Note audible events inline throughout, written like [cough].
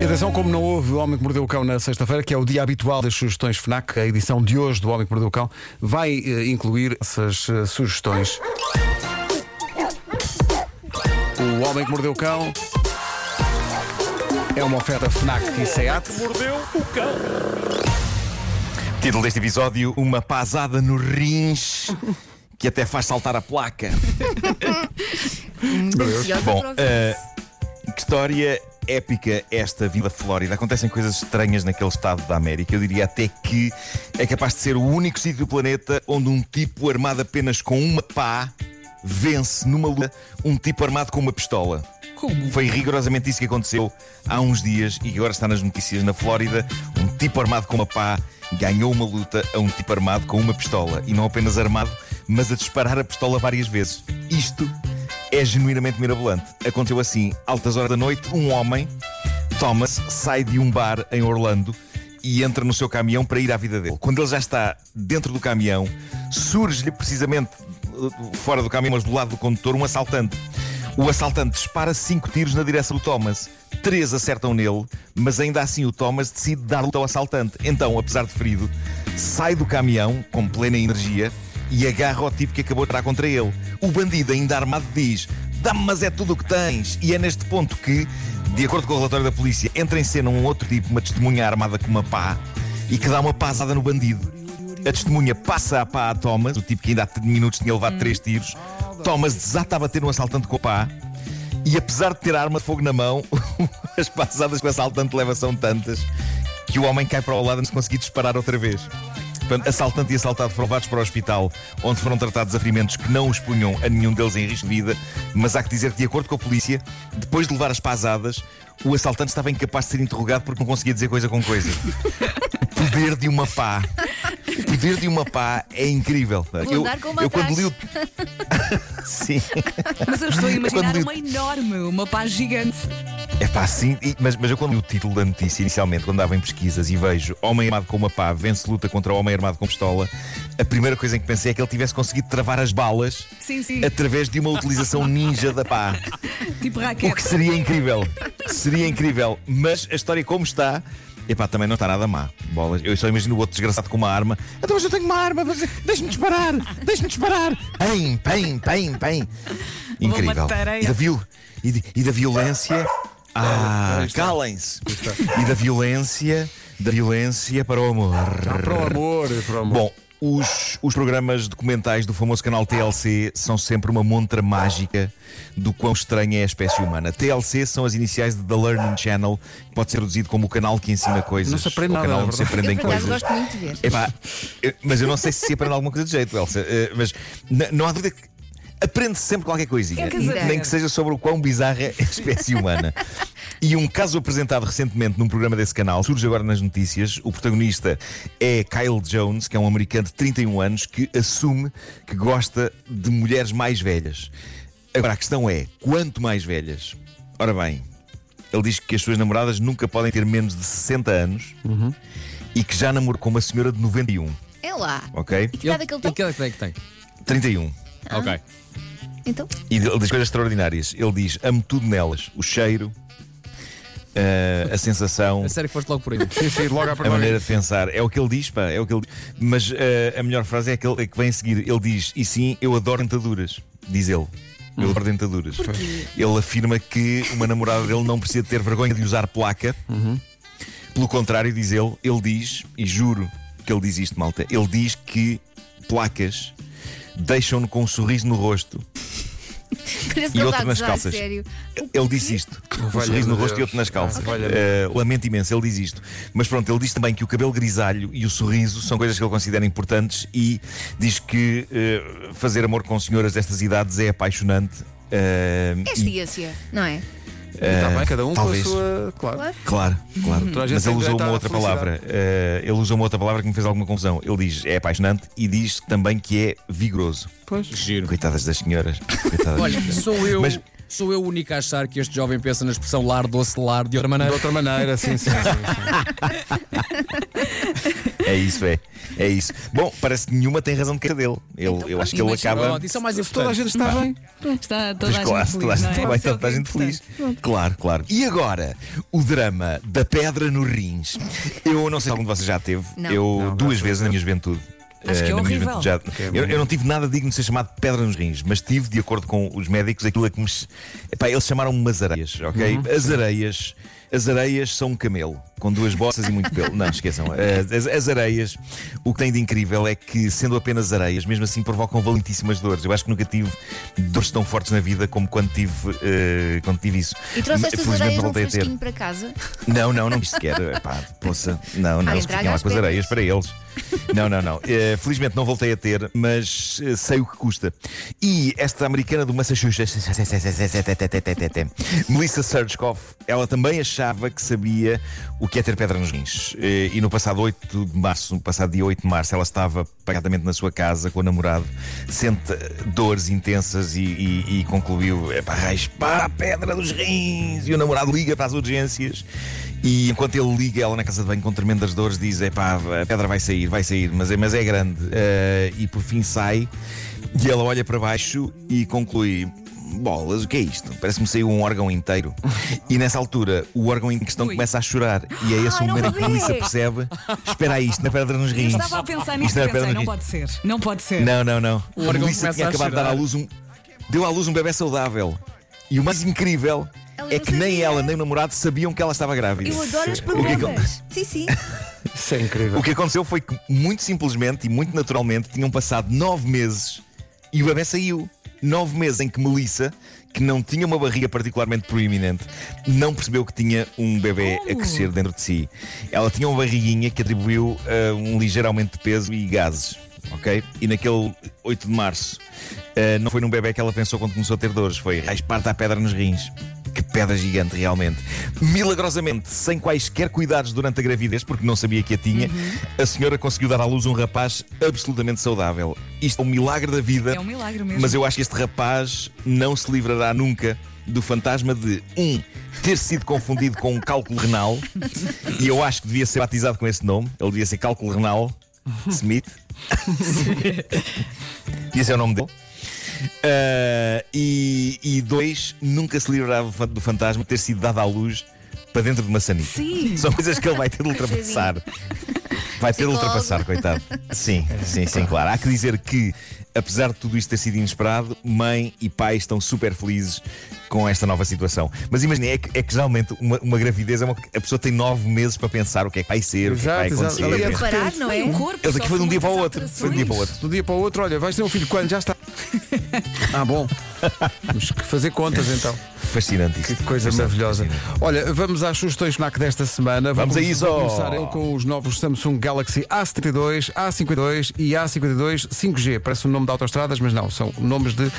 E Atenção, como não houve O Homem que Mordeu o Cão na sexta-feira, que é o dia habitual das sugestões FNAC, a edição de hoje do Homem que Mordeu o Cão vai eh, incluir essas eh, sugestões. O Homem que Mordeu o Cão é uma oferta FNAC e SEAT. Mordeu o cão. Título deste episódio: Uma pasada no rins que até faz saltar a placa. [laughs] Bom, eh, que história épica esta Vila Flórida. Acontecem coisas estranhas naquele estado da América. Eu diria até que é capaz de ser o único sítio do planeta onde um tipo armado apenas com uma pá vence numa luta um tipo armado com uma pistola. Como? Foi rigorosamente isso que aconteceu há uns dias e que agora está nas notícias na Flórida. Um tipo armado com uma pá ganhou uma luta a um tipo armado com uma pistola. E não apenas armado, mas a disparar a pistola várias vezes. Isto é genuinamente mirabolante. Aconteceu assim, altas horas da noite, um homem, Thomas, sai de um bar em Orlando e entra no seu caminhão para ir à vida dele. Quando ele já está dentro do caminhão, surge-lhe precisamente eh, fora do caminhão, mas do lado do condutor, um assaltante. O assaltante dispara cinco tiros na direção do Thomas. Três acertam nele, mas ainda assim o Thomas decide dar luta ao assaltante. Então, apesar de ferido, sai do caminhão com plena energia e agarra o tipo que acabou de entrar contra ele. O bandido, ainda armado, diz: Dá-me, mas é tudo o que tens. E é neste ponto que, de acordo com o relatório da polícia, entra em cena um outro tipo, uma testemunha armada com uma pá, e que dá uma pasada no bandido. A testemunha passa a pá a Thomas, o tipo que ainda há minutos tinha levado três tiros. Thomas desata a bater no assaltante com a pá. E apesar de ter a arma de fogo na mão, [laughs] as passadas que o assaltante leva são tantas que o homem cai para o lado antes de conseguir disparar outra vez. Portanto, assaltante e assaltado foram levados para o hospital, onde foram tratados a ferimentos que não os punham a nenhum deles em risco de vida. Mas há que dizer que, de acordo com a polícia, depois de levar as pasadas, o assaltante estava incapaz de ser interrogado porque não conseguia dizer coisa com coisa. O [laughs] poder de uma pá. O poder de uma pá é incrível. Uma eu quando li o. [laughs] Sim. Mas eu estou a imaginar Quando- uma enorme, uma pá gigante. É pá, sim, mas, mas eu quando li o título da notícia inicialmente, quando dava em pesquisas e vejo Homem armado com uma pá vence luta contra Homem armado com pistola, a primeira coisa em que pensei é que ele tivesse conseguido travar as balas Sim, sim. através de uma utilização [laughs] ninja da pá. Tipo O que raquete. seria incrível. Seria incrível. Mas a história como está. Epá, também não está nada má. Bolas. Eu só imagino o outro desgraçado com uma arma. Então, mas eu tenho uma arma, mas deixe-me disparar, deixe-me disparar. Pem, pem, pem, pem. Incrível. E da, e da violência. Ah, está. calem-se. E da violência, da violência para o amor. Para o amor, para o amor. Bom, os, os programas documentais do famoso canal TLC são sempre uma montra mágica do quão estranha é a espécie humana. TLC são as iniciais de The Learning Channel, que pode ser traduzido como o canal que ensina coisas. Não se aprende o nada, canal na onde se aprendem Eu, coisas. gosto muito de ver. Epá, mas eu não sei se se aprende alguma coisa de jeito, Elsa. eh, mas não há dúvida que aprende-se sempre qualquer coisinha. É. Nem que seja sobre o quão bizarra é a espécie humana. E um caso apresentado recentemente num programa desse canal surge agora nas notícias. O protagonista é Kyle Jones, que é um americano de 31 anos que assume que gosta de mulheres mais velhas. Agora a questão é: quanto mais velhas? Ora bem, ele diz que as suas namoradas nunca podem ter menos de 60 anos e que já namorou com uma senhora de 91, É lá. ok? E que idade é que ele E tem? que idade é que tem? 31. Ok. Então, E ele diz coisas extraordinárias. Ele diz: amo tudo nelas. O cheiro, eh, a sensação, A sério que foste logo por aí. Sim, sim, logo à a maneira de pensar. É o que ele diz, pá. É o que ele diz. Mas eh, a melhor frase é aquele que vem a seguir. Ele diz: e sim, eu adoro dentaduras. Diz ele. Eu adoro dentaduras. Ele afirma que uma namorada dele não precisa ter vergonha de usar placa. Pelo contrário, diz ele, ele diz, e juro que ele diz isto, malta, ele diz que placas deixam-no com um sorriso no rosto [laughs] parece que e outro nas calças. sério. Ele disse isto. [laughs] Um sorriso no rosto e outro nas calças. Eh, lamento imenso, ele diz isto. Mas pronto, ele diz também que o cabelo grisalho e o sorriso são coisas que ele considera importantes e diz que eh, fazer amor com senhoras destas idades é apaixonante. eh, É e- ciência, não é? Está bem, cada um talvez. com a sua. Claro. Claro. Claro, Mas ele usou uma outra palavra. Eh, ele usou uma outra palavra que me fez alguma confusão. Ele diz é apaixonante e diz também que é vigoroso. Pois. Giro. Coitadas das senhoras. [laughs] Coitadas Olha, das senhoras. sou eu. Mas- Sou eu o único a achar que este jovem pensa na expressão lar, doce, lar de outra De maneira. outra maneira, sim, sim, sim. sim. É isso, é. É isso. Bom, parece que nenhuma tem razão de queixa dele. Ele, eu acho que ele acaba. pronto, isso é mais Se toda a importante. gente está bem. Está toda a claro, gente toda a feliz, gente não é? vai Isso é toda a gente feliz. importante. Claro, claro. E agora, o drama da pedra nos rins. Eu não sei se algum de vocês já teve. Não. Eu Não, duas graças vezes na minha juventude. Acho que eh, é na minha horrível. já. é eu, eu não tive nada digno de ser chamado de pedra nos rins, mas tive, de acordo com os médicos, aquilo a que me. Epá, eles chamaram-me as areias, ok? Uhum. As areias. As areias são um camelo, com duas bossas e muito pelo. Não, esqueçam. [laughs] As, as- as areias, o que tem de incrível é que, sendo apenas areias, mesmo assim provocam valentíssimas dores. Eu acho que nunca tive dores tão fortes na vida como quando tive, eh, quando tive isso. E trouxeste as Felizmente areias não num voltei a ter. fresquinho para casa? Não, não, não quis sequer. Epá, poça. Não, não, fiquem lá com as areias para eles. Não, não, não. Eh, felizmente não voltei a ter, mas eh, sei o que custa. E esta americana do Massachusetts, Melissa Surchkoff, ela também achava que sabia o que é ter pedra nos rins. Eh, E no passado 8 de março, no passado dia 8 de março, ela estava pacatamente na sua casa com o namorado, sente dores intensas e, e- e concluiu: é para raspar a pedra dos rins. E o namorado liga para as urgências. E enquanto ele liga ela na casa de banho com tremendas dores, diz: é pá, a pedra vai sair, vai sair, mas é, mas é grande. Eh, e por fim sai. E ela olha para baixo e conclui: Bolas, o que é isto? Parece-me saiu um órgão inteiro. E nessa altura, o órgão em questão Ui. começa a chorar. E é esse o momento em que a. Melissa percebe: Espera aí, isto na pedra nos rins. Eu estava a pensar nisso não é pedra pensei, nos não rins. pode ser. Não pode ser. Não, não, não. O a órgão Melissa tinha a acabado de dar à luz um. Deu à luz um bebê saudável. E o mais incrível Ela é que nem sabia. ela nem o namorado sabiam que ela estava grávida. Eu adoro os O que é. Sim, sim. [laughs] Isso é incrível. O que aconteceu foi que, muito simplesmente e muito naturalmente, tinham passado nove meses e o bebê saiu. Nove meses em que Melissa, que não tinha uma barriga particularmente proeminente, não percebeu que tinha um bebê a Como? crescer dentro de si. Ela tinha uma barriguinha que atribuiu a um ligeiro aumento de peso e gases. Ok? E naquele 8 de março, eh, não foi num bebê que ela pensou quando começou a ter dores, foi raspar-te a pedra nos rins. Que pedra gigante, realmente. Milagrosamente, sem quaisquer cuidados durante a gravidez, porque não sabia que a tinha, a senhora conseguiu dar à luz um rapaz absolutamente saudável. Isto é um milagre da vida. É um milagre mesmo. Mas eu acho que este rapaz não se livrará nunca do fantasma de, um, ter sido confundido com um cálculo renal. e eu acho que devia ser batizado com esse nome. Ele devia ser cálculo renal Smith. [laughs] Esse é o nome dele. Ah, e, e dois, nunca se fa- do fantasma de ter sido dado à luz para dentro de uma sanita. Sim. São coisas que ele vai ter de [laughs] ultrapassar. Vai ter de ultrapassar, coitado. Sim, sim, sim, claro. Há que dizer que, apesar de tudo isto ter sido inesperado, mãe e pai estão super felizes com esta nova situação. Mas imagine, é que, é que geralmente uma, uma gravidez é uma. A pessoa tem nove meses para pensar o que é que vai ser, o que é Exato, que vai exato. acontecer. É Parar, não é? O corpo Ele daqui foi de um dia para o outro. Foi de um dia para o outro. Do dia para o outro, olha, vais ter um filho quando? Já está. [laughs] Ah, bom. Temos que fazer contas então. Fascinante isto. Que coisa Fascinante, maravilhosa. fascinante. Olha, vamos às sugestões FNAC desta semana. Vamos a isso. Vamos começar eu com os novos Samsung Galaxy A72, A52 e A52 5G. Parece o nome de autoestradas, mas não. São nomes de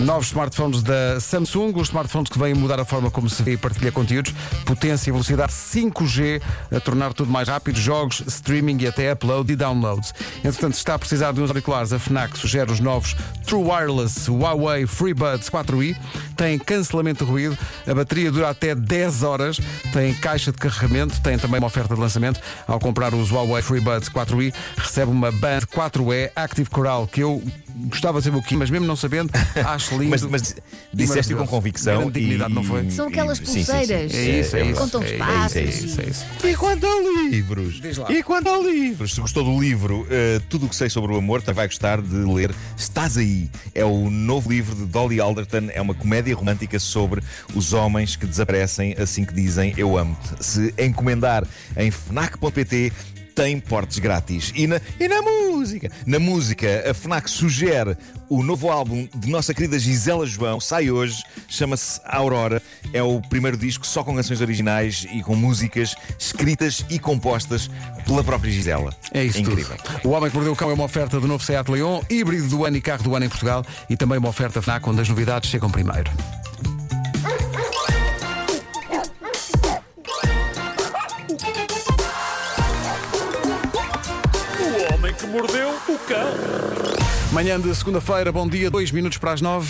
novos smartphones da Samsung. Os smartphones que vêm mudar a forma como se vê e partilha conteúdos. Potência e velocidade 5G a tornar tudo mais rápido. Jogos, streaming e até upload e downloads. Entretanto, se está a precisar de uns auriculares, a FNAC sugere os novos True Wireless Huawei FreeBuds 4i. Tem cancelamento de ruído. A bateria dura até 10 horas. Tem caixa de carregamento. Tem também uma oferta de lançamento. Ao comprar os Huawei FreeBuds 4i, recebe uma Band 4E Active Coral que eu gostava de saber o que, mas mesmo não sabendo, [laughs] acho lindo. Mas, mas disseste com convicção. Grande dignidade, e- não foi? São aquelas sim, sim, sim. pulseiras. É isso, é, isso. Contam os é, passos É e- isso, é isso. E quanto a livros? E quanto a livros? Se gostou do livro, eh, tudo o que sei sobre o amor, também vai gostar de ler Estás Aí. É o novo livro de Dolly Alderton. É uma comédia romântica sobre os homens que desaparecem assim que dizem eu amo-te. Se encomendar em fnac.pt tem portes grátis. E na, e na música? Na música, a FNAC sugere o novo álbum de nossa querida Gisela João. Sai hoje, chama-se Aurora. É o primeiro disco só com canções originais e com músicas escritas e compostas pela própria Gisela. É isso Incrível. tudo. O Homem que Mordeu o Cão é uma oferta do novo Seat Leon, híbrido do ano e carro do ano em Portugal e também uma oferta FNAC onde as novidades chegam primeiro. Mordeu o cão. Manhã de segunda-feira, bom dia, dois minutos para as nove.